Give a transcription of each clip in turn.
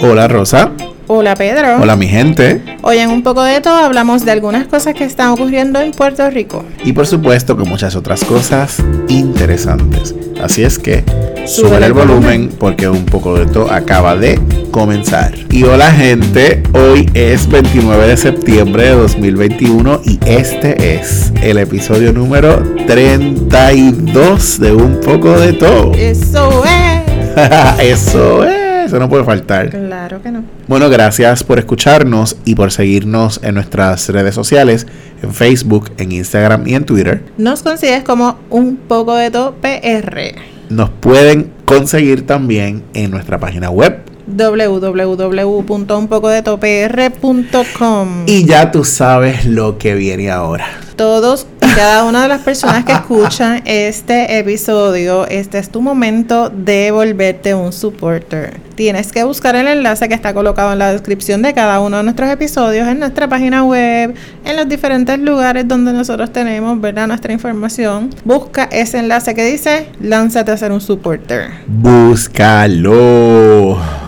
Hola Rosa. Hola Pedro. Hola mi gente. Hoy en un poco de todo hablamos de algunas cosas que están ocurriendo en Puerto Rico. Y por supuesto que muchas otras cosas interesantes. Así es que sube el volumen porque un poco de todo acaba de comenzar. Y hola gente, hoy es 29 de septiembre de 2021 y este es el episodio número 32 de un poco de todo. Eso es. Eso es. Eso no puede faltar. Claro que no. Bueno, gracias por escucharnos y por seguirnos en nuestras redes sociales, en Facebook, en Instagram y en Twitter. Nos consigues como un poco de todo PR. Nos pueden conseguir también en nuestra página web www.unpocodetopr.com y ya tú sabes lo que viene ahora. Todos cada una de las personas que escuchan este episodio, este es tu momento de volverte un supporter. Tienes que buscar el enlace que está colocado en la descripción de cada uno de nuestros episodios, en nuestra página web, en los diferentes lugares donde nosotros tenemos, ¿verdad? Nuestra información. Busca ese enlace que dice, lánzate a ser un supporter. Búscalo.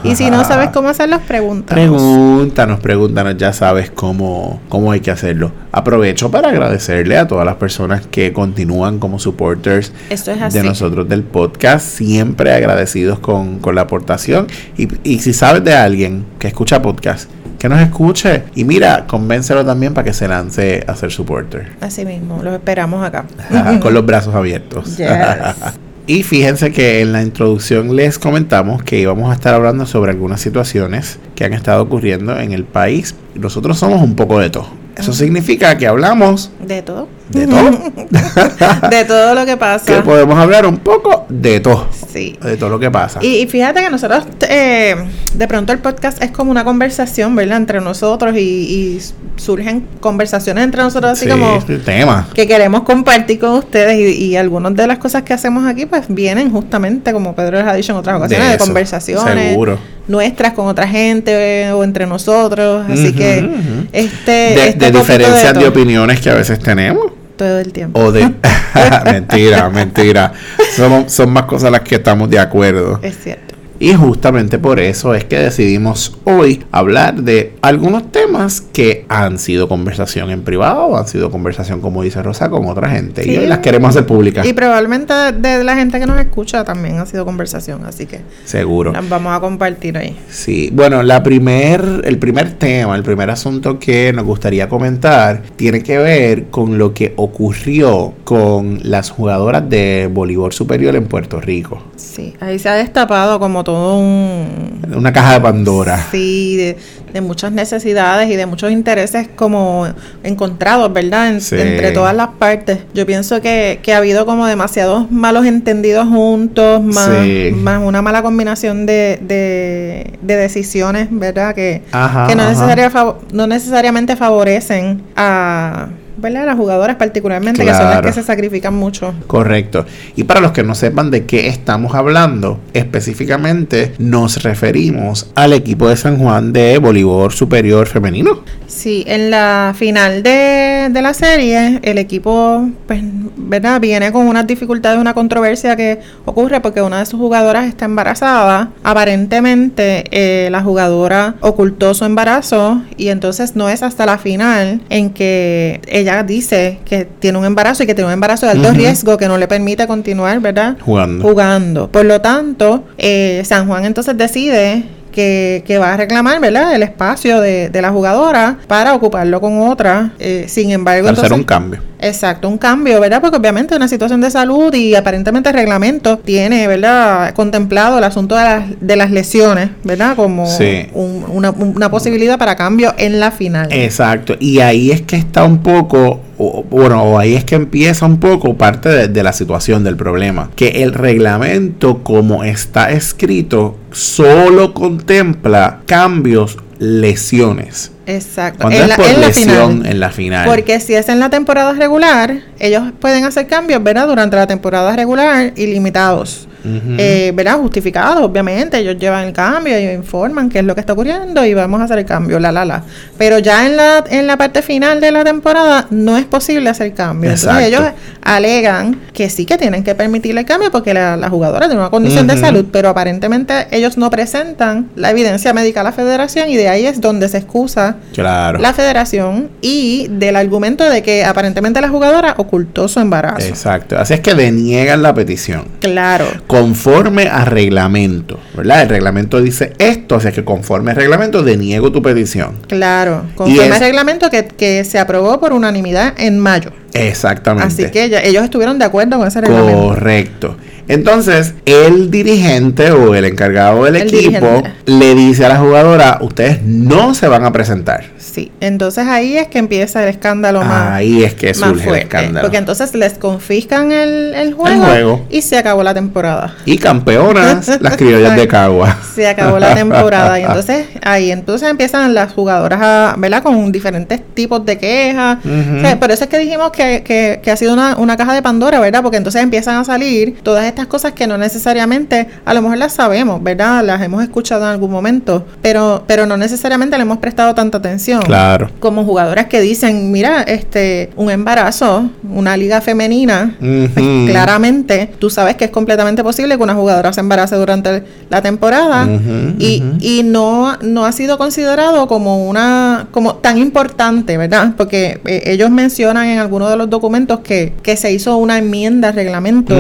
Y si no sabes cómo hacerlo, pregúntanos. Pregúntanos, pregúntanos, ya sabes cómo, cómo hay que hacerlo. Aprovecho para agradecerle a todas las personas que continúan como supporters Esto es así. de nosotros del podcast, siempre agradecidos con, con la aportación. Y, y si sabes de alguien que escucha podcast, que nos escuche. Y mira, convéncelo también para que se lance a ser supporter. Así mismo, los esperamos acá. con los brazos abiertos. Yes. Y fíjense que en la introducción les comentamos que íbamos a estar hablando sobre algunas situaciones que han estado ocurriendo en el país. Nosotros somos un poco de todo. Eso significa que hablamos De todo. De todo. De todo lo que pasa. que podemos hablar un poco de todo. Sí. De todo lo que pasa. Y, y fíjate que nosotros, eh, de pronto el podcast es como una conversación, ¿verdad? Entre nosotros y, y surgen conversaciones entre nosotros así Sí, como tema. que queremos compartir con ustedes y, y algunas de las cosas que hacemos aquí pues vienen justamente, como Pedro les ha dicho en otras ocasiones, de, eso, conversaciones Seguro. nuestras con otra gente eh, o entre nosotros. Así que este... De, este de diferencias de, opiniones que a veces tenemos. Todo el tiempo. O de. mentira, mentira. Somos, son más cosas las que estamos de acuerdo. Es cierto. Y justamente por eso es que decidimos hoy hablar de algunos temas que han sido conversación en privado, han sido conversación, como dice Rosa, con otra gente. Sí. Y hoy las queremos hacer públicas. Y probablemente de, de la gente que nos escucha también ha sido conversación, así que Seguro. las vamos a compartir ahí. Sí, bueno, la primer, el primer tema, el primer asunto que nos gustaría comentar tiene que ver con lo que ocurrió con las jugadoras de voleibol superior en Puerto Rico. Sí, ahí se ha destapado como todo un... Una caja de Pandora. Sí, de, de muchas necesidades y de muchos intereses como encontrados, ¿verdad? En- Sí. Entre todas las partes. Yo pienso que, que ha habido como demasiados malos entendidos juntos, más, Sí. más una mala combinación de, de, de decisiones, ¿verdad? Que, Ajá, que no, ajá. necesaria- fav- no necesariamente favorecen a, ¿verdad? las jugadoras particularmente, que son las que se sacrifican mucho. Correcto. Y para los que no sepan de qué estamos hablando, específicamente nos referimos al equipo de San Juan de voleibol superior femenino. Sí, en la final de, de la serie, el equipo, pues, ¿verdad? Viene con unas dificultades, una controversia que ocurre porque una de sus jugadoras está embarazada. Aparentemente, eh, la jugadora ocultó su embarazo y entonces no es hasta la final en que ella dice que tiene un embarazo y que tiene un embarazo de alto riesgo que no le permite continuar, ¿verdad? Jugando. jugando. Por lo tanto, eh, San Juan entonces decide que, que va a reclamar, ¿verdad? El espacio de, de la jugadora para ocuparlo con otra. Eh, sin embargo, Para hacer un cambio. Exacto, un cambio, ¿verdad? Porque obviamente una situación de salud y aparentemente el reglamento tiene, ¿verdad? Contemplado el asunto de las, de las lesiones, ¿verdad? Como Sí. un- una, una posibilidad para cambio en la final. Exacto, y ahí es que está un poco, o- bueno, o ahí es que empieza un poco parte de, de la situación del problema, que el reglamento como está escrito solo contempla cambios, lesiones. Exacto. Cuando En es la, por en lesión final. en la final. Porque si es en la temporada regular, ellos pueden hacer cambios, ¿verdad? Durante la temporada regular ilimitados. Eh, ¿verdad? Justificados, obviamente. Ellos llevan el cambio, ellos informan qué es lo que está ocurriendo y vamos a hacer el cambio, la, la, la. Pero ya en la, en la parte final de la temporada no es posible hacer cambio. Entonces ellos alegan que sí que tienen que permitirle el cambio porque la, jugadora tiene una condición de salud, pero aparentemente ellos no presentan la evidencia médica a la federación y de ahí es donde se excusa la federación y del argumento de que aparentemente la jugadora ocultó su embarazo. Exacto. Así es que deniegan la petición. Claro. Conforme a reglamento, ¿verdad? El reglamento dice esto, así es que conforme al reglamento deniego tu petición. Claro. Conforme al reglamento que, que se aprobó por unanimidad en mayo. Exactamente. Así que ellos estuvieron de acuerdo con ese reglamento. Correcto. Entonces, el dirigente o el encargado del equipo le dice a la jugadora, ustedes no se van a presentar. Sí, entonces ahí es que empieza el escándalo más Ahí es que surge el escándalo. Porque entonces les confiscan el, juego, y se acabó la temporada. Y campeonas las criollas de Cagua. Se acabó la temporada y entonces ahí entonces empiezan las jugadoras a, ¿verdad? Con diferentes tipos de quejas. por eso es que dijimos que, ha sido una, una caja de Pandora, ¿verdad? Porque entonces empiezan a salir todas estas cosas que no necesariamente, a lo mejor las sabemos, ¿verdad? Las hemos escuchado en algún momento, pero, pero no necesariamente le hemos prestado tanta atención. Claro. Como jugadoras que dicen, mira, este, un embarazo, una liga femenina, pues, claramente tú sabes que es completamente posible que una jugadora se embarace durante la temporada y, y no, no ha sido considerado como una, como tan importante, ¿verdad? Porque eh, ellos mencionan en algunos de los documentos que, que se hizo una enmienda al reglamento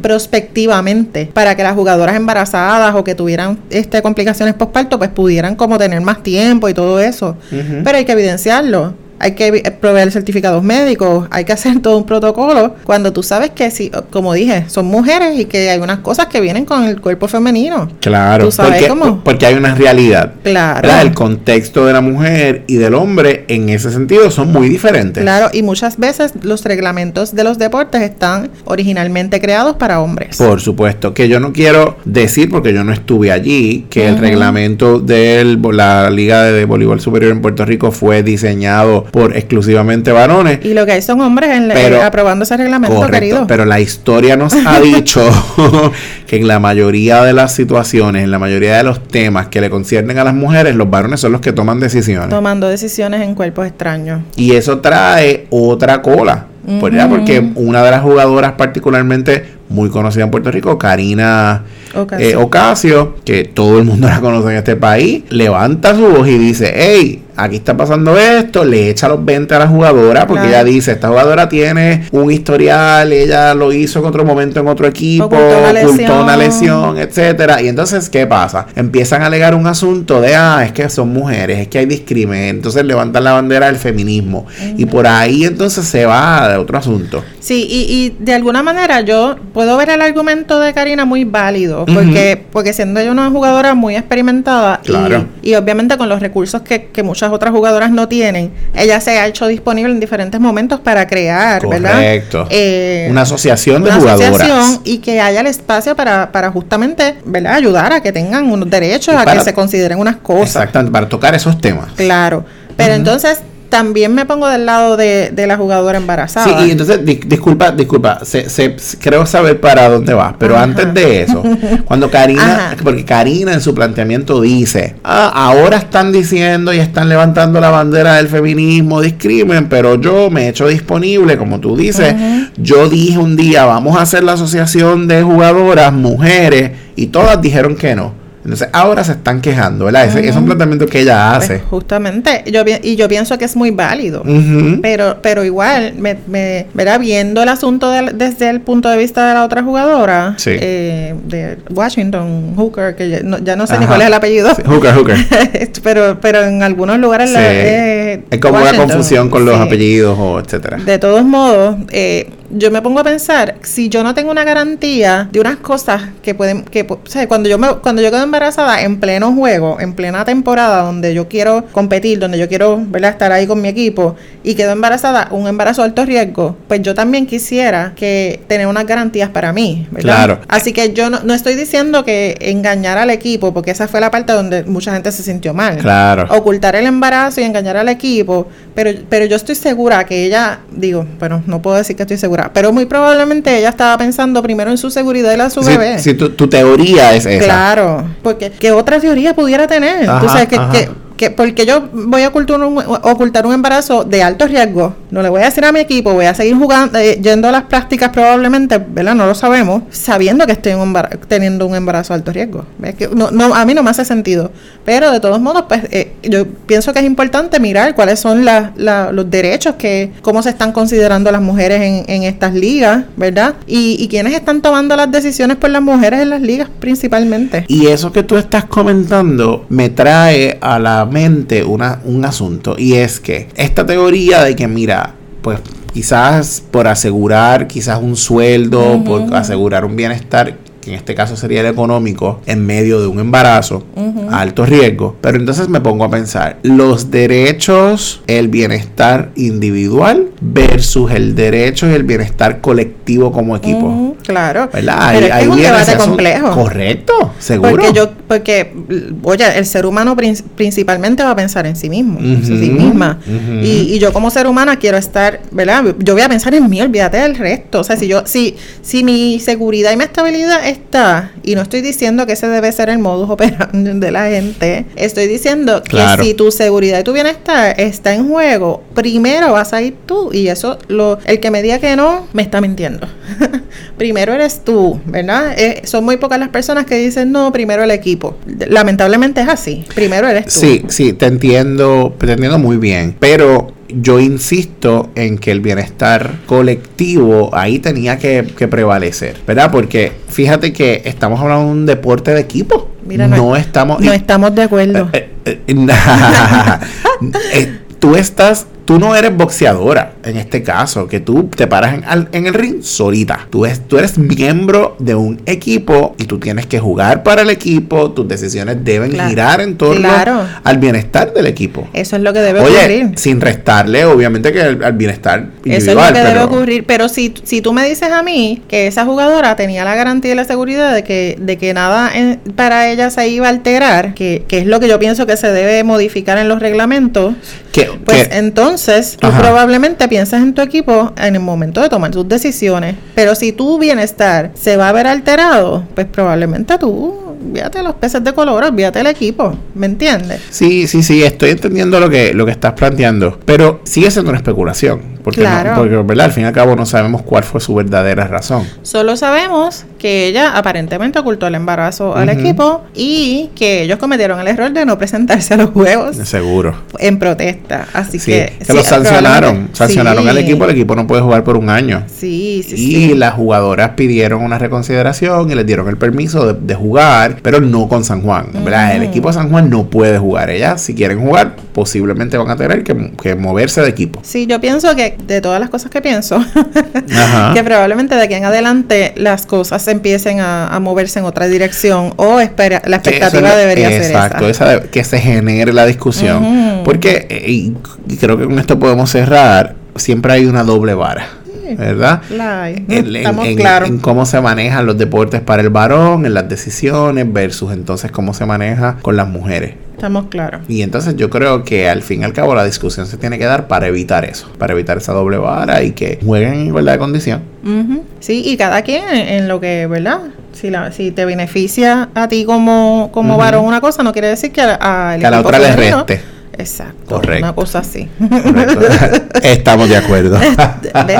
prospectivamente para que las jugadoras embarazadas o que tuvieran este complicaciones postparto pues pudieran como tener más tiempo y todo eso. Pero hay que evidenciarlo hay que proveer certificados médicos, hay que hacer todo un protocolo cuando tú sabes que si, como dije, son mujeres y que hay unas cosas que vienen con el cuerpo femenino. Claro, ¿Tú sabes porque, cómo? porque hay una realidad. Claro. El contexto de la mujer y del hombre en ese sentido son muy diferentes. Claro, y muchas veces los reglamentos de los deportes están originalmente creados para hombres. Por supuesto, que yo no quiero decir, porque yo no estuve allí, que el reglamento de la Liga de Voleibol Superior en Puerto Rico fue diseñado por exclusivamente varones. Y lo que hay son hombres en, eh, aprobando ese reglamento, querido. Pero la historia nos ha dicho que en la mayoría de las situaciones, en la mayoría de los temas que le conciernen a las mujeres, los varones son los que toman decisiones. Tomando decisiones en cuerpos extraños. Y eso trae otra cola. Porque una de las jugadoras particularmente muy conocida en Puerto Rico, Karina eh, Ocasio, que todo el mundo la conoce en este país, levanta su voz y dice, hey, aquí está pasando esto, le echa los 20 a la jugadora, porque ella dice, esta jugadora tiene un historial, ella lo hizo en otro momento en otro equipo, ocultó una lesión, etcétera. Y entonces, ¿qué pasa? Empiezan a alegar un asunto de, ah, es que son mujeres, es que hay discriminación, entonces levantan la bandera del feminismo. Y por ahí entonces se va de otro asunto. Sí, y, y de alguna manera yo puedo ver el argumento de Karina muy válido, porque, porque siendo ella una jugadora muy experimentada y, obviamente con los recursos que, muchas otras jugadoras no tienen, ella se ha hecho disponible en diferentes momentos para crear, ¿verdad? Eh, una asociación de una Asociación y que haya el espacio para, para justamente, ¿verdad? Ayudar a que tengan unos derechos, a que se consideren unas cosas. Exactamente, para tocar esos temas. Claro. Pero entonces también me pongo del lado de, la jugadora embarazada. Sí, y entonces, disculpa, disculpa, se, creo saber para dónde vas, pero antes de eso, cuando Karina, porque Karina en su planteamiento dice, ah, ahora están diciendo y están levantando la bandera del feminismo, discrimen, pero yo me he hecho disponible, como tú dices, yo dije un día, vamos a hacer la asociación de jugadoras, mujeres, y todas dijeron que no. Entonces ahora se están quejando, ¿verdad? Ese, es un planteamiento que ella pues, hace. justamente, yo y yo pienso que es muy válido, pero pero igual, me, me ¿verdad? Viendo el asunto desde el punto de vista de la otra jugadora, eh, de Washington, Hooker, que ya no, sé ni cuál es el apellido. Hooker, Hooker. pero, pero en algunos lugares la, eh, es como una confusión con los apellidos o etcétera. De todos modos, eh, yo me pongo a pensar, si yo no tengo una garantía de unas cosas que pueden, que, o sea, cuando yo me, cuando yo quedo embarazada en pleno juego, en plena temporada donde yo quiero competir, donde yo quiero, ¿verdad? estar ahí con mi equipo y quedo embarazada, un embarazo de alto riesgo, pues yo también quisiera que tener unas garantías para mí, ¿verdad? Claro. Así que yo no, no estoy diciendo que engañar al equipo, porque esa fue la parte donde mucha gente se sintió mal. Claro. Ocultar el embarazo y engañar al equipo, pero, pero yo estoy segura que ella, digo, pero no puedo decir que estoy segura segura. Pero muy probablemente ella estaba pensando primero en su seguridad y la de su bebé. si tu, tu teoría es esa. Claro, porque ¿qué otra teoría pudiera tener? Ajá, Tú sabes que- que- porque yo voy a ocultar un, embarazo de alto riesgo. No le voy a decir a mi equipo, voy a seguir jugando, eh, yendo a las prácticas probablemente, ¿verdad? No lo sabemos, sabiendo que estoy teniendo un embarazo de alto riesgo. No, no, a mí no me hace sentido. Pero de todos modos, pues eh, yo pienso que es importante mirar cuáles son los derechos que, cómo se están considerando las mujeres en, en estas ligas, ¿verdad? Y, y quiénes están tomando las decisiones por las mujeres en las ligas principalmente. Y eso que tú estás comentando me trae a la mente una, un asunto. Y es que esta teoría de que, mira, pues quizás por asegurar quizás un sueldo, por asegurar un bienestar, que en este caso sería el económico, en medio de un embarazo, a alto riesgo. Pero entonces me pongo a pensar, los derechos, el bienestar individual versus el derecho y el bienestar colectivo como equipo. Claro. ¿Verdad? Pero es, que es un debate complejo. Correcto, seguro. Porque yo, porque, oye, el ser humano prin- principalmente va a pensar en sí mismo, en sí misma. y, y yo como ser humana quiero estar, ¿verdad? Yo voy a pensar en mí, olvídate del resto. O sea, si yo, si, si mi seguridad y mi estabilidad está, y no estoy diciendo que ese debe ser el modus operandi de la gente, estoy diciendo Claro. que si tu seguridad y tu bienestar está en juego, primero vas a ir tú. Y eso, lo, el que me diga que no, me está mintiendo. primero eres tú, ¿verdad? Eh, son muy pocas las personas que dicen, no, primero el equipo. Lamentablemente es así. Primero eres tú. Sí, sí, te entiendo, te entiendo muy bien, pero yo insisto en que el bienestar colectivo ahí tenía que, que prevalecer, ¿verdad? Porque fíjate que estamos hablando de un deporte de equipo. Mira, no, no, estamos... No estamos de acuerdo. Eh, eh, eh, eh, tú estás, tú no eres boxeadora en este caso, que tú te paras en, al- en el ring solita. Tú, es, tú eres miembro de un equipo y tú tienes que jugar para el equipo. Tus decisiones deben Claro. girar en torno Claro. al bienestar del equipo. Eso es lo que debe Oye, ocurrir. sin restarle, obviamente, que al, al bienestar individual. Eso es lo que debe pero- ocurrir. Pero si, si tú me dices a mí que esa jugadora tenía la garantía y la seguridad de que, de que nada en- para ella se iba a alterar, que, que es lo que yo pienso que se debe modificar en los reglamentos, que- pues que- entonces tú Ajá. probablemente piensas en tu equipo en el momento de tomar tus decisiones. Pero si tu bienestar se va a ver alterado, pues probablemente tú, olvídate los peces de color, olvídate el equipo. ¿Me entiendes? Sí, sí, sí, estoy entendiendo lo que, lo que estás planteando, pero sigue siendo una especulación, porque, no- Claro. porque ¿verdad? al fin y al cabo no sabemos cuál fue su verdadera razón. Solo sabemos que ella aparentemente ocultó el embarazo al equipo y que ellos cometieron el error de no presentarse a los juegos Seguro. en protesta. Así Sí, que. que sí, lo sancionaron, sancionaron al equipo, el equipo no puede jugar por un año. Sí, sí, Y las jugadoras pidieron una reconsideración y les dieron el permiso de, de jugar, pero no con San Juan. ¿verdad? El equipo de San Juan no puede jugar. Ellas, si quieren jugar, posiblemente van a tener que, que moverse de equipo. Sí, yo pienso que de todas las cosas que pienso, que probablemente de aquí en adelante las cosas empiecen a, a moverse en otra dirección o espera, la expectativa es debería ser Exacto, esa. esa de- que se genere la discusión. Porque, eh, y creo que con esto podemos cerrar, siempre hay una doble vara, ¿verdad? La hay. En, Estamos en- claros. en cómo se manejan los deportes para el varón, en las decisiones, versus entonces cómo se maneja con las mujeres. Estamos claros. Y entonces yo creo que al fin y al cabo la discusión se tiene que dar para evitar eso, para evitar esa doble vara y que jueguen en igualdad de condición. Ujú. Sí, y cada quien en, lo que, ¿verdad? Si, la, si te beneficia a ti como, como varón una cosa, no quiere decir que a, al Que a la otra le reste. Exacto, Correcto. una cosa así. Estamos de acuerdo.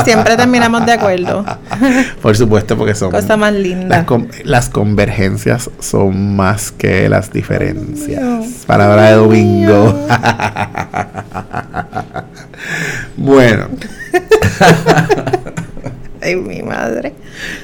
Siempre terminamos de acuerdo. Por supuesto, porque son Cosa más linda. las convergencias son más que las diferencias. Palabra de domingo. bueno, Ay, mi madre.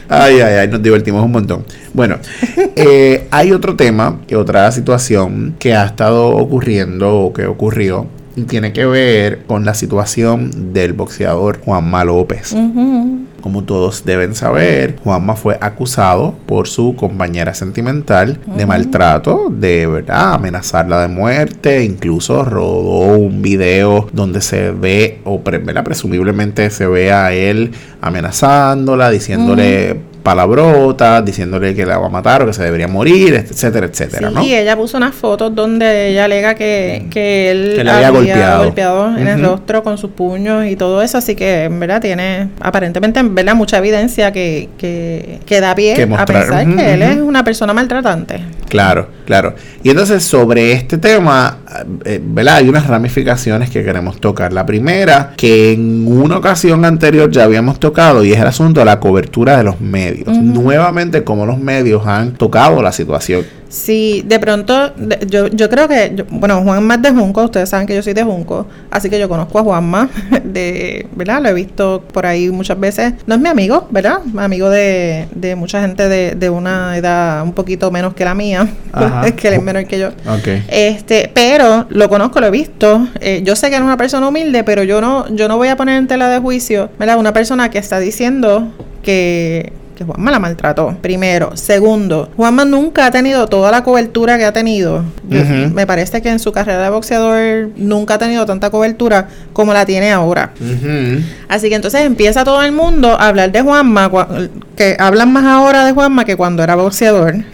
ay, ay, ay, nos divertimos un montón. Bueno, eh, hay otro tema, que otra situación que ha estado ocurriendo o que ocurrió y tiene que ver con la situación del boxeador Juanma López. Ujú. Como todos deben saber, Juanma fue acusado por su compañera sentimental de maltrato, de verdad, amenazarla de muerte, incluso rodó un video donde se ve, o presumiblemente se ve a él amenazándola, diciéndole palabrotas, diciéndole que la va a matar o que se debería morir, etcétera, etcétera, Sí, ¿no? y ella puso unas fotos donde ella alega que, que él Que le había golpeado. en el rostro con sus puños y todo eso, así que en verdad tiene aparentemente en verdad mucha evidencia que, que, que da pie Que a pensar que él es una persona maltratante. Claro, claro. Y entonces sobre este tema, eh, ¿verdad? Hay unas ramificaciones que queremos tocar. La primera, que en una ocasión anterior ya habíamos tocado, y es el asunto de la cobertura de los medios. Nuevamente, cómo los medios han tocado la situación. Sí, de pronto, de- yo, yo creo que, yo- bueno, Juanma es de Junco, ustedes saben que yo soy de Junco, así que yo conozco a Juanma, de, ¿verdad? Lo he visto por ahí muchas veces. No es mi amigo, ¿verdad? Amigo de, de mucha gente de, de una edad un poquito menos que la mía, Ajá. que él es menor que yo. Ok. Este, pero lo conozco, lo he visto. Eh, yo sé que es una persona humilde, pero yo no, yo no voy a poner en tela de juicio, ¿verdad? Una persona que está diciendo que, que Juanma la maltrató. Primero. Segundo, Juanma nunca ha tenido toda la cobertura que ha tenido. Me parece que en su carrera de boxeador nunca ha tenido tanta cobertura como la tiene ahora. Así que entonces empieza todo el mundo a hablar de Juanma, que hablan más ahora de Juanma que cuando era boxeador.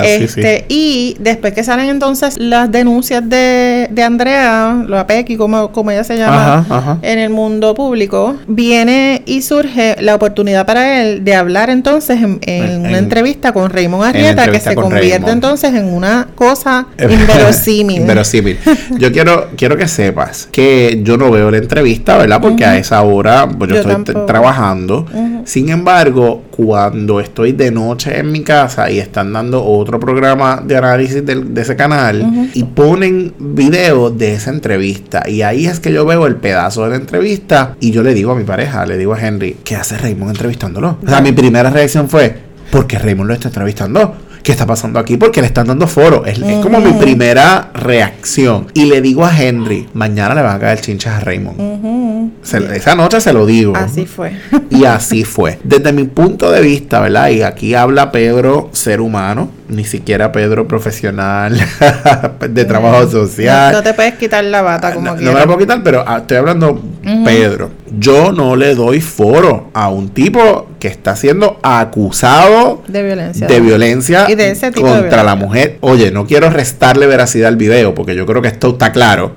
Sí, sí. este, Y después que salen entonces las denuncias de, de Andrea, lo Pequi, como, como ella se llama, Ajá, ajá. en el mundo público, viene y surge la oportunidad para él de hablar entonces en, en En- una en- entrevista con Raymond en Arrieta, que se con convierte Raymond. entonces en una cosa inverosímil. Inverosímil. Yo quiero, quiero que sepas que yo no veo la entrevista, ¿verdad? Porque a esa hora pues, yo, Yo estoy trabajando. Sin embargo, cuando estoy de noche en mi casa y están dando otro programa de análisis de, ese canal y ponen video de esa entrevista, y ahí es que yo veo el pedazo de la entrevista y yo le digo a mi pareja, le digo a Henry, ¿qué hace Raymond entrevistándolo? O sea, mi primera reacción fue, ¿por qué Raymond lo está entrevistando? ¿Qué está pasando aquí? Porque le están dando foro. Es, es como mi primera reacción. Y le digo a Henry, mañana le van a caer chinchas a Raymond. Se- esa noche se lo digo. Así fue. Y así fue. Desde mi punto de vista, ¿verdad? Y aquí habla Pedro, ser humano, ni siquiera Pedro profesional de trabajo No, social. no te puedes quitar la bata como No, no quieras. me la puedo quitar, pero ah, estoy hablando. Pedro. Yo no le doy foro a un tipo que está siendo acusado de violencia. de violencia Y de ese tipo de contra la mujer. Oye, no quiero restarle veracidad al video, porque yo creo que esto está claro.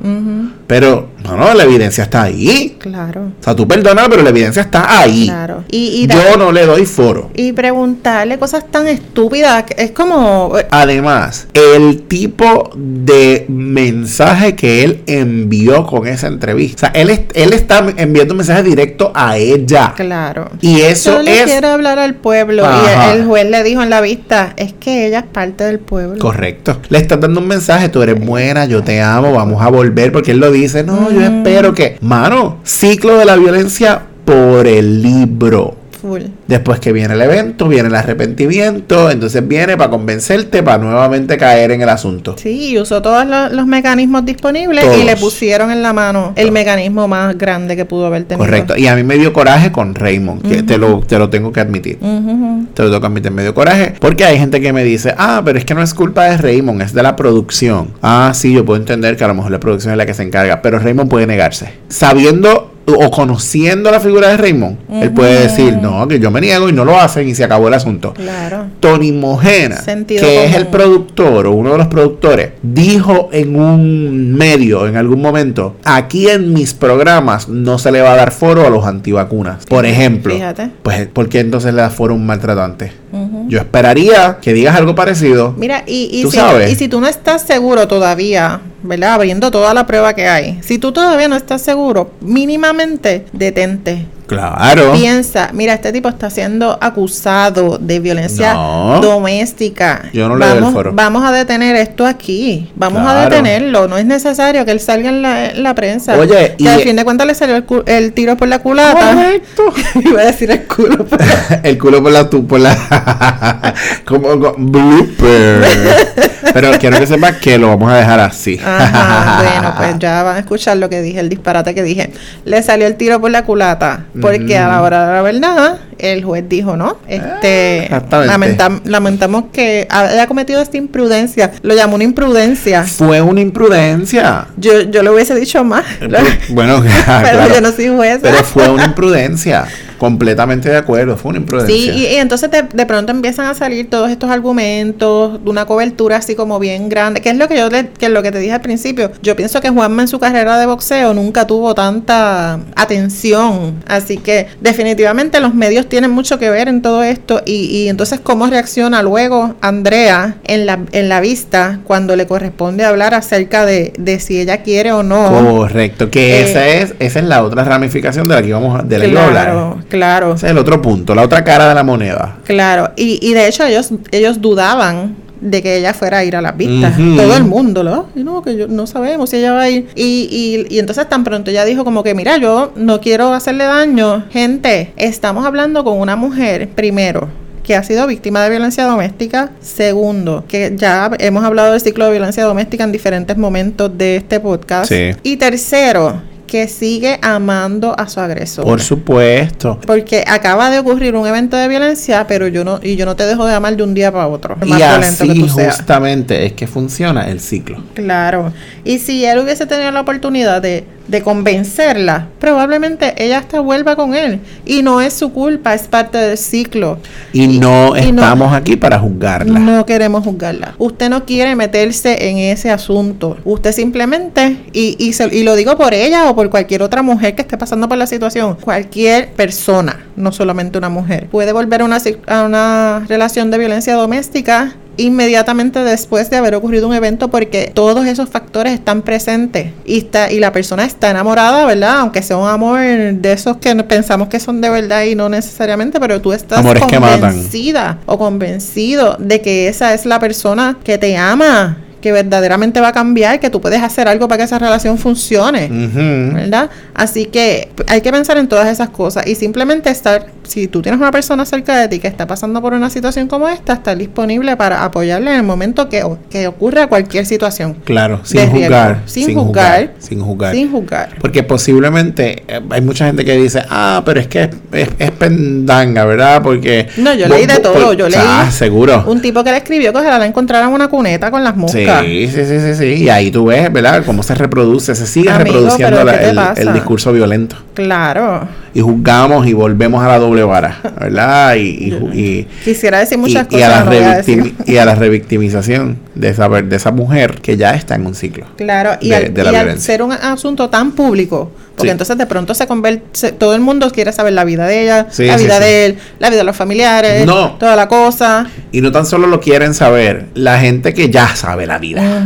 Pero, no, no, la evidencia está ahí. Claro, O sea, tú perdona, pero la evidencia está ahí. claro. Y, y, Yo no le doy foro. y preguntarle cosas tan estúpidas, es como... eh, Además, el tipo de mensaje que él envió con esa entrevista. O sea, él, él está enviando un mensaje directo a ella. Claro. Y eso Yo le es quiero hablar al pueblo. Ajá. Y el juez le dijo en la vista, es que ella es parte del pueblo. correcto. Le estás dando un mensaje, tú eres buena, yo te amo, vamos a volver, porque él lo dice, no, yo espero que, mano, ciclo de la violencia por el libro. Full. Después que viene el evento, viene el arrepentimiento, entonces viene para convencerte, para nuevamente caer en el asunto. Sí, y usó todos los, los mecanismos disponibles Todos. y le pusieron en la mano el mecanismo más grande que pudo haber tenido. Correcto. Y a mí me dio coraje con Raymond, que te, lo, te lo tengo que admitir. Te lo tengo que admitir, me dio coraje. Porque hay gente que me dice, ah, pero es que no es culpa de Raymond, es de la producción. Ah, sí, yo puedo entender que a lo mejor la producción es la que se encarga, pero Raymond puede negarse. Sabiendo o conociendo la figura de Raymond, él puede decir, no, que yo me niego y no lo hacen y se acabó el asunto. Claro. Tony Mojena, Sentido que es el productor o uno de los productores, dijo en un medio en algún momento, aquí en mis programas no se le va a dar foro a los antivacunas. Por ejemplo, Fíjate. pues ¿por qué entonces le da foro a un maltratante? Yo esperaría que digas algo parecido. Mira, y, y Tú si, sabes. y si tú no estás seguro todavía, ¿verdad? Abriendo toda la prueba que hay. Si tú todavía no estás seguro, mínimamente detente. Claro. Piensa, mira, este tipo está siendo acusado de violencia No. doméstica. Yo no le doy el vamos, foro. Vamos a detener esto aquí. Vamos a detenerlo. No es necesario que él salga en la, en la prensa. Oye, que y- al fin de cuentas le salió el, el tiro por la culata. Correcto. Iba a decir el culo. pero- el culo por la tu por la como, como- blooper. Pero quiero que sepas que lo vamos a dejar así. Ajá, bueno, pues ya van a escuchar lo que dije, el disparate que dije. Le salió el tiro por la culata, porque a la hora de la verdad, el juez dijo, ¿no? Este, Ah, lamentamos que haya cometido esta imprudencia. Lo llamó una imprudencia. Fue una imprudencia. Yo, yo le hubiese dicho más. Bueno, Pero claro. yo no soy jueza. Pero fue una imprudencia. Completamente de acuerdo, fue una imprudencia. Sí, y, y entonces de, de pronto empiezan a salir todos estos argumentos, de una cobertura así como bien grande, que es lo que yo le- que es lo que te dije al principio. Yo pienso que Juanma en su carrera de boxeo nunca tuvo tanta atención, así que definitivamente los medios tienen mucho que ver en todo esto y, y entonces cómo reacciona luego Andrea en la, en la vista cuando le corresponde hablar acerca de, de si ella quiere o no. Correcto, que Eh, esa es esa es la otra ramificación de la que íbamos a, de la que iba a hablar. Claro. Ese es el otro punto, la otra cara de la moneda. Claro, y, y de hecho ellos ellos dudaban de que ella fuera a ir a las vistas. Todo el mundo, ¿no? Y no, que yo no sabemos si ella va a ir. Y, y, y entonces tan pronto ella dijo como que, mira, yo no quiero hacerle daño. Gente, estamos hablando con una mujer, primero, que ha sido víctima de violencia doméstica. Segundo, que ya hemos hablado del ciclo de violencia doméstica en diferentes momentos de este podcast. Sí. Y tercero, que sigue amando a su agresor. Por supuesto. Porque acaba de ocurrir un evento de violencia, pero yo no y yo no te dejo de amar de un día para otro. Y así seas. justamente es que funciona el ciclo. Claro. Y si él hubiese tenido la oportunidad de, de convencerla, probablemente ella hasta vuelva con él. Y no es su culpa, es parte del ciclo. Y, no y no- estamos aquí para juzgarla. No queremos juzgarla. Usted no quiere meterse en ese asunto. Usted simplemente, y, y, se- y lo digo por ella o por cualquier otra mujer que esté pasando por la situación, cualquier persona, no solamente una mujer, puede volver a una, a una relación de violencia doméstica inmediatamente después de haber ocurrido un evento porque todos esos factores están presentes y está y la persona está enamorada, ¿verdad? Aunque sea un amor de esos que pensamos que son de verdad y no necesariamente, pero tú estás Amores convencida o convencido de que esa es la persona que te ama, que verdaderamente va a cambiar, que tú puedes hacer algo para que esa relación funcione. ¿Verdad? Así que hay que pensar en todas esas cosas y simplemente estar, si tú tienes una persona cerca de ti que está pasando por una situación como esta, estar disponible para apoyarle en el momento que, que ocurra cualquier situación. Claro, sin juzgar. Sin juzgar. Sin juzgar. Sin juzgar. Porque posiblemente eh, hay mucha gente que dice, ah, pero es que es, es- es pendanga, ¿verdad? Porque... No, yo leí de todo. por- Yo leí Ah, seguro. un tipo que le escribió que ojalá la encontraran en una cuneta con las moscas. Sí, sí, sí, sí, sí. Y ahí tú ves, ¿verdad? Cómo se reproduce, se sigue Amigo, reproduciendo pero la- ¿qué te el, discurso violento. Claro. Y juzgamos y volvemos a la doble vara, ¿verdad? Y, y, ju- y- Quisiera decir muchas y- y a cosas. la no y a la revictimización de esa, de esa mujer que ya está en un ciclo. Claro, y, de- al, de la al ser un asunto tan público, porque Sí. entonces de pronto se convierte, todo el mundo quiere saber la vida de ella, Sí, la vida sí. de él, la vida de los familiares, No. toda la cosa. Y no tan solo lo quieren saber, la gente que ya sabe la vida.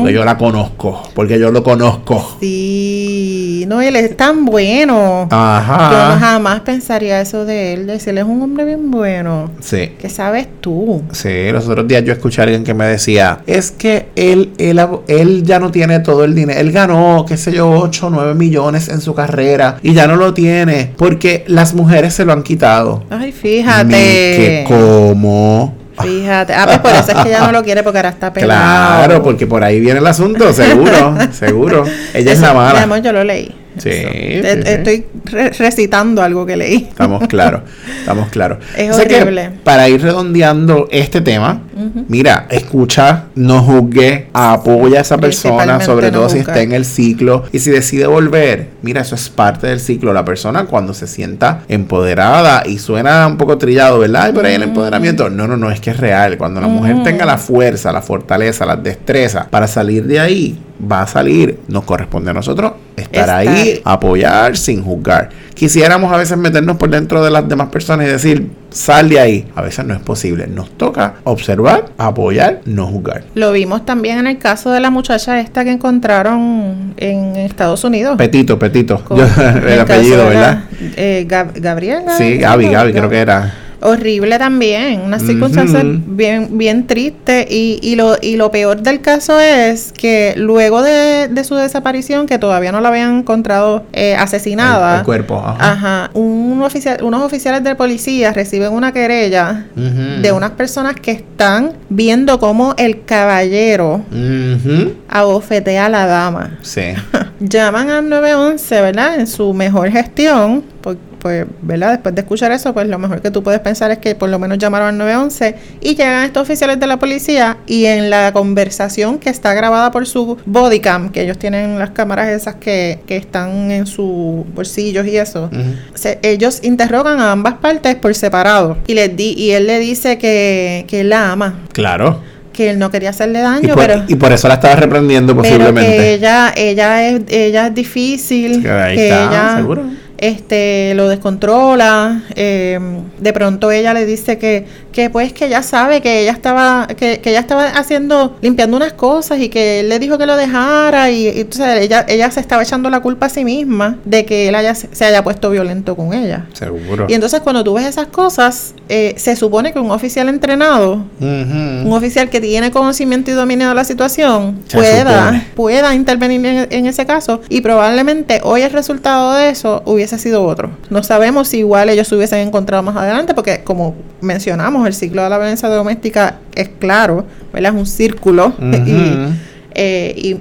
Porque yo la conozco, porque yo lo conozco. Sí, no, él es tan bueno. Ah. Yo Ajá. jamás pensaría eso de él, decirle es un hombre bien bueno. Sí. ¿Qué sabes tú? Sí, los otros días yo escuché a alguien que me decía, es que él, él, él ya no tiene todo el dinero, él ganó, qué sé yo, 8 o 9 millones en su carrera y ya no lo tiene porque las mujeres se lo han quitado. Ay, fíjate. que cómo. Fíjate. Ah, pues por eso es que ella no lo quiere porque ahora está pelado. Claro, porque por ahí viene el asunto, seguro, seguro. Ella es Eso, la Mi mala. amor, yo lo leí. Sí. Estoy re- recitando algo que leí. Estamos claros, estamos claros. Es O sea que, horrible. para ir redondeando este tema, mira, escucha, no juzgue, apoya a esa persona, sobre no todo si está en el ciclo. Y si decide volver, mira, eso es parte del ciclo. La persona cuando se sienta empoderada y suena un poco trillado, ¿verdad? Ay, pero ahí el empoderamiento. No, no, no, es que es real. Cuando la mujer tenga la fuerza, la fortaleza, las destrezas para salir de ahí, va a salir. Nos corresponde a nosotros estar, Estar. ahí, apoyar sin juzgar. Quisiéramos a veces meternos por dentro de las demás personas y decir, sal de ahí. A veces no es posible. Nos toca observar, apoyar, no juzgar. Lo vimos también en el caso de la muchacha esta que encontraron en Estados Unidos. Petito, Petito. Con- Yo- en el apellido, la- ¿verdad? eh, Gab- Gabriela. Sí, Gaby, Gaby, creo que era. Horrible también, una circunstancia bien, bien triste y, y, lo, y lo peor del caso es que luego de, de su desaparición, que todavía no la habían encontrado eh, asesinada, El, el cuerpo. Ajá. Ajá. Un oficial, unos oficiales de policía reciben una querella de unas personas que están viendo cómo el caballero abofetea a la dama. Sí. Llaman al 911, ¿verdad? En su mejor gestión, por- pues, ¿verdad? Después de escuchar eso, pues lo mejor que tú puedes pensar es que por lo menos llamaron al 911 y llegan estos oficiales de la policía y en la conversación que está grabada por su bodycam, que ellos tienen las cámaras esas que, que están en sus bolsillos y eso, se- ellos interrogan a ambas partes por separado y les di y él le dice que, que él la ama, Claro. que él no quería hacerle Y daño, por, pero y por eso la estaba reprendiendo pero posiblemente. que ella ella es ella es difícil Que ahí que está, ella seguro. Este lo descontrola eh, de pronto ella le dice que que pues que ella sabe que ella estaba que, que ella estaba haciendo limpiando unas cosas y que él le dijo que lo dejara y, y entonces ella ella se estaba echando la culpa a sí misma de que él haya se haya puesto violento con ella Seguro. y entonces cuando tú ves esas cosas eh, se supone que un oficial entrenado un oficial que tiene conocimiento y dominio de la situación Se pueda, supone. pueda intervenir en, en ese caso y probablemente hoy el resultado de eso hubiese sido otro. No sabemos si igual ellos se hubiesen encontrado más adelante porque como mencionamos el ciclo de la violencia doméstica es claro, ¿verdad? Es un círculo y, eh, y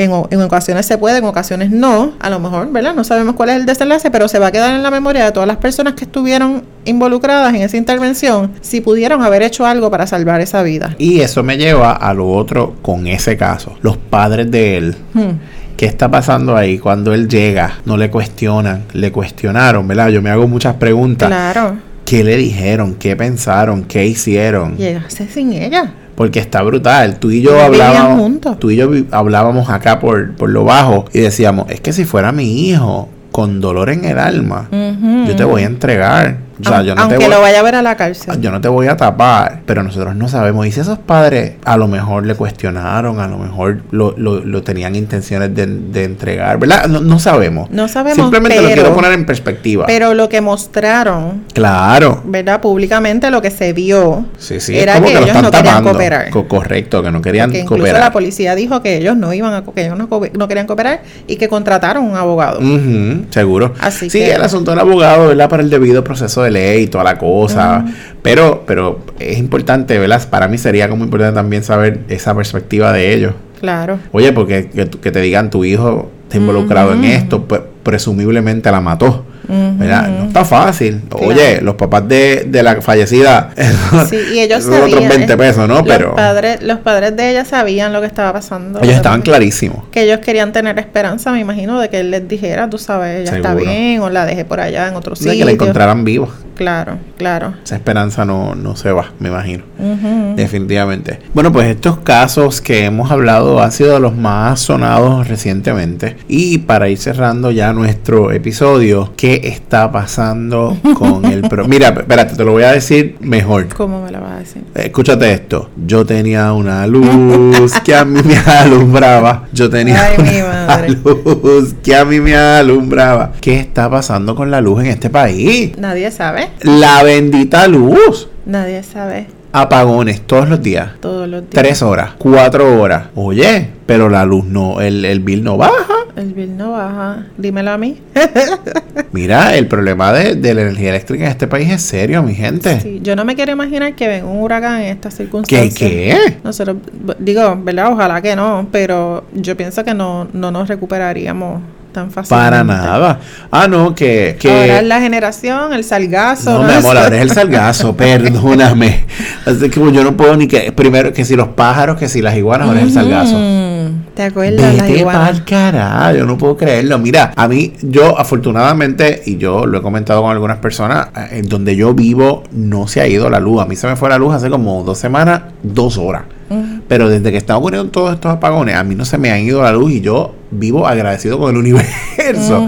en, o- en ocasiones se puede, en ocasiones no, a lo mejor, ¿verdad? No sabemos cuál es el desenlace, pero se va a quedar en la memoria de todas las personas que estuvieron involucradas en esa intervención si pudieron haber hecho algo para salvar esa vida. Y eso me lleva a lo otro con ese caso. Los padres de él. Hmm. ¿Qué está pasando ahí cuando él llega? No le cuestionan, le cuestionaron, ¿verdad? Yo me hago muchas preguntas. Claro. ¿Qué le dijeron? ¿Qué pensaron? ¿Qué hicieron? Llegaste sin ella. Porque está brutal. Tú y yo hablábamos, juntos. tú y yo hablábamos acá por, por lo bajo y decíamos, es que si fuera mi hijo con dolor en el alma, yo te voy a entregar. O sea, Aun- yo no aunque te voy, lo vaya a ver a la cárcel. yo no te voy a tapar, pero nosotros no sabemos. Y si esos padres a lo mejor le cuestionaron, a lo mejor lo, lo- lo tenían intenciones de, de entregar, ¿verdad? No, no sabemos. No sabemos, Simplemente lo quiero poner en perspectiva. Pero lo que mostraron, claro. ¿verdad? Públicamente lo que se vio Sí, sí, era como que, que, lo ellos no querían cooperar. Co- correcto, que no querían que incluso cooperar. la policía dijo que ellos no iban a que ellos no, co- no querían cooperar y que contrataron un abogado. Ujú, seguro. Así sí, que- el asunto del abogado, ¿verdad? Para el debido proceso de ley y toda la cosa. Pero, pero es importante, ¿verdad? Para mí sería como importante también saber esa perspectiva de ellos. Claro. Oye, porque que, que te digan tu hijo está involucrado en esto, pues presumiblemente la mató. ¿Verdad? No está fácil. Claro. Oye, los papás de, de la fallecida, Sí, y ellos esos otros sabían, 20 eh, pesos, ¿no? Los Pero padres, los padres de ella sabían lo que estaba pasando. ellos estaban clarísimos. que ellos querían tener esperanza, me imagino, de que él les dijera, tú sabes, ella está bien o la dejé por allá en otro De sitio. que la encontraran viva. Claro, claro. Esa esperanza no, no se va, me imagino. Definitivamente. Bueno, pues estos casos que hemos hablado han sido los más sonados recientemente. Y para ir cerrando ya nuestro episodio, ¿qué está pasando con el pro? Mira, espérate, te lo voy a decir mejor. ¿Cómo me lo vas a decir? Escúchate esto. Yo tenía una luz que a mí me alumbraba. Yo tenía Ay, mi una madre. luz que a mí me alumbraba. ¿Qué está pasando con la luz en este país? Nadie sabe. La bendita luz. Nadie sabe Apagones todos los días. todos los días. Tres horas, cuatro horas. Oye, pero la luz no, el, el bill no baja. El bill no baja. Dímelo a mí. Mira, el problema de, de la energía eléctrica en este país es serio, mi gente. Sí, yo no me quiero imaginar que venga un huracán en estas ¿Qué? circunstancias. ¿Qué? Nosotros, b- digo, ¿verdad? Ojalá que no, pero yo pienso que no, no nos recuperaríamos tan fácilmente. Para nada. Ah, no, que... que Ahora es la generación, el salgazo. No, mi amor, ahora es el salgazo, perdóname. Así que yo no puedo ni que... Primero, que si los pájaros, que si las iguanas, ahora es el salgazo. Mm, ¿Te acuerdas Vete pa'l carajo, yo no puedo creerlo. Mira, a mí, yo afortunadamente, y yo lo he comentado con algunas personas, eh, en donde yo vivo no se ha ido la luz. A mí se me fue la luz hace como dos semanas, dos horas. Pero desde que están ocurriendo todos estos apagones, a mí no se me han ido la luz y yo vivo agradecido con el universo.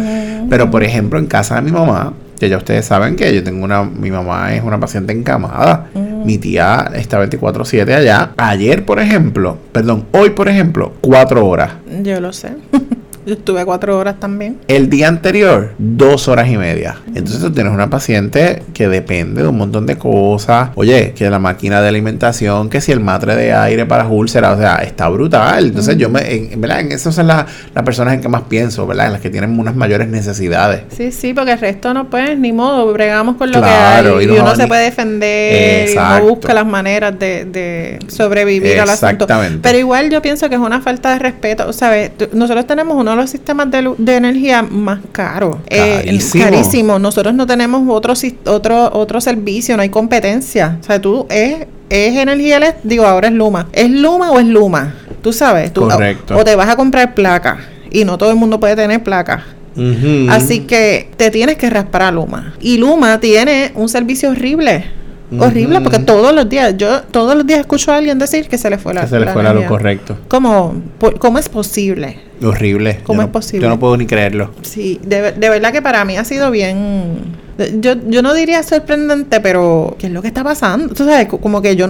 Pero por ejemplo, en casa de mi mamá, que ya ustedes saben que yo tengo una, mi mamá es una paciente encamada. Mi tía está 24/7 allá. Ayer, por ejemplo, perdón, hoy, por ejemplo, cuatro horas. Yo lo sé. Yo estuve cuatro horas también. El día anterior, dos horas y media. Entonces tú tienes una paciente que depende de un montón de cosas. Oye, que la máquina de alimentación, que si el matre de aire para úlceras, o sea, está brutal. Entonces yo me, en, en verdad, en esas son las, las personas en que más pienso, ¿verdad? En las que tienen unas mayores necesidades. Sí, sí, porque el resto no pues, ni modo, bregamos con lo Claro, que hay y y, no uno ni- se puede defender y Exacto. uno busca las maneras de, de sobrevivir al asunto. Exactamente. Pero igual yo pienso que es una falta de respeto, ¿sabes? Nosotros tenemos uno los sistemas de, energía más caros. Eh, Carísimo. Nosotros no tenemos otro, otro, otro servicio, no hay competencia. O sea, tú es, es energía eléctrica, digo, ahora es Luma. ¿Es Luma o es Luma? Tú sabes. Tú, Correcto. O, o te vas a comprar placa. Y no todo el mundo puede tener placa. Ujú. Así que te tienes que raspar a Luma. Y Luma tiene un servicio horrible. Horrible, porque todos los días, yo todos los días escucho a alguien decir que se le fue la Que se le la fuera lo energía. correcto. ¿Cómo, ¿Cómo es posible? Horrible. ¿Cómo Yo es no- posible? Yo no puedo ni creerlo. Sí, de, de verdad que para mí ha sido bien. Yo, yo no diría sorprendente, pero ¿qué es lo que está pasando? Tú sabes, co- como que yo.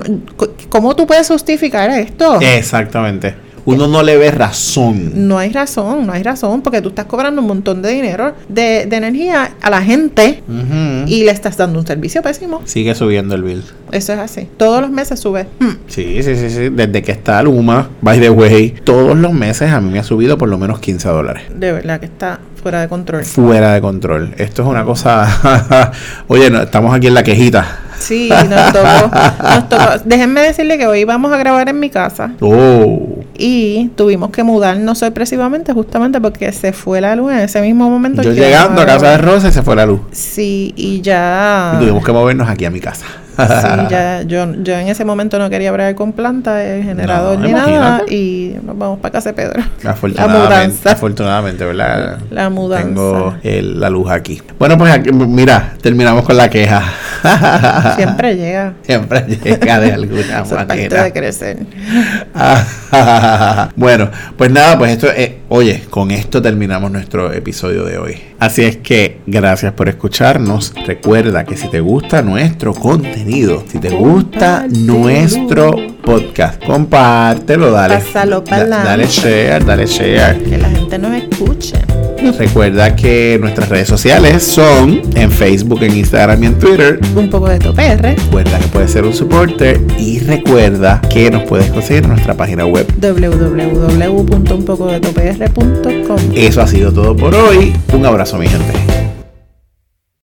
¿Cómo tú puedes justificar esto? Exactamente. Uno no le ve razón. No hay razón, no hay razón, porque tú estás cobrando un montón de dinero de, de energía a la gente y le estás dando un servicio pésimo. Sigue subiendo el bill. Eso es así. Todos los meses sube. Hmm. Sí, sí, sí, sí. Desde que está Luma, by the way, todos los meses a mí me ha subido por lo menos 15 dólares. De verdad que está fuera de control. Fuera de control. Esto es una cosa. Oye, no, estamos aquí en la quejita. Sí, nos tocó, nos tocó. Déjenme decirle que hoy vamos a grabar en mi casa. Oh. Y tuvimos que mudarnos sorpresivamente justamente porque se fue la luz en ese mismo momento. Yo llegando a casa de. Rosa y se fue la luz. Sí, y ya... Y tuvimos que movernos aquí a mi casa. Sí, ya, yo, yo en ese momento no quería hablar con planta, el generador No, ni nada, y nos vamos para casa de Pedro. La Afortunadamente, mudanza. afortunadamente, ¿verdad? La mudanza. Tengo el- la luz aquí. Bueno, pues aquí, mira, terminamos con la queja. Siempre llega. Siempre llega de alguna es parte manera. de crecer. bueno, pues nada, pues esto, eh, oye, con esto terminamos nuestro episodio de hoy. Así es que gracias por escucharnos. Recuerda que si te gusta nuestro contenido, si te gusta nuestro podcast, compártelo, dale, Pásalo da- pa'lante. dale share, dale share. Que la gente nos escuche. Recuerda que nuestras redes sociales son en Facebook, en Instagram y en Twitter. Un poco de TOPR. Recuerda que puedes ser un supporter y recuerda que nos puedes conseguir en nuestra página web www.unpocodetopr.com Eso ha sido todo por hoy. Un abrazo, mi gente.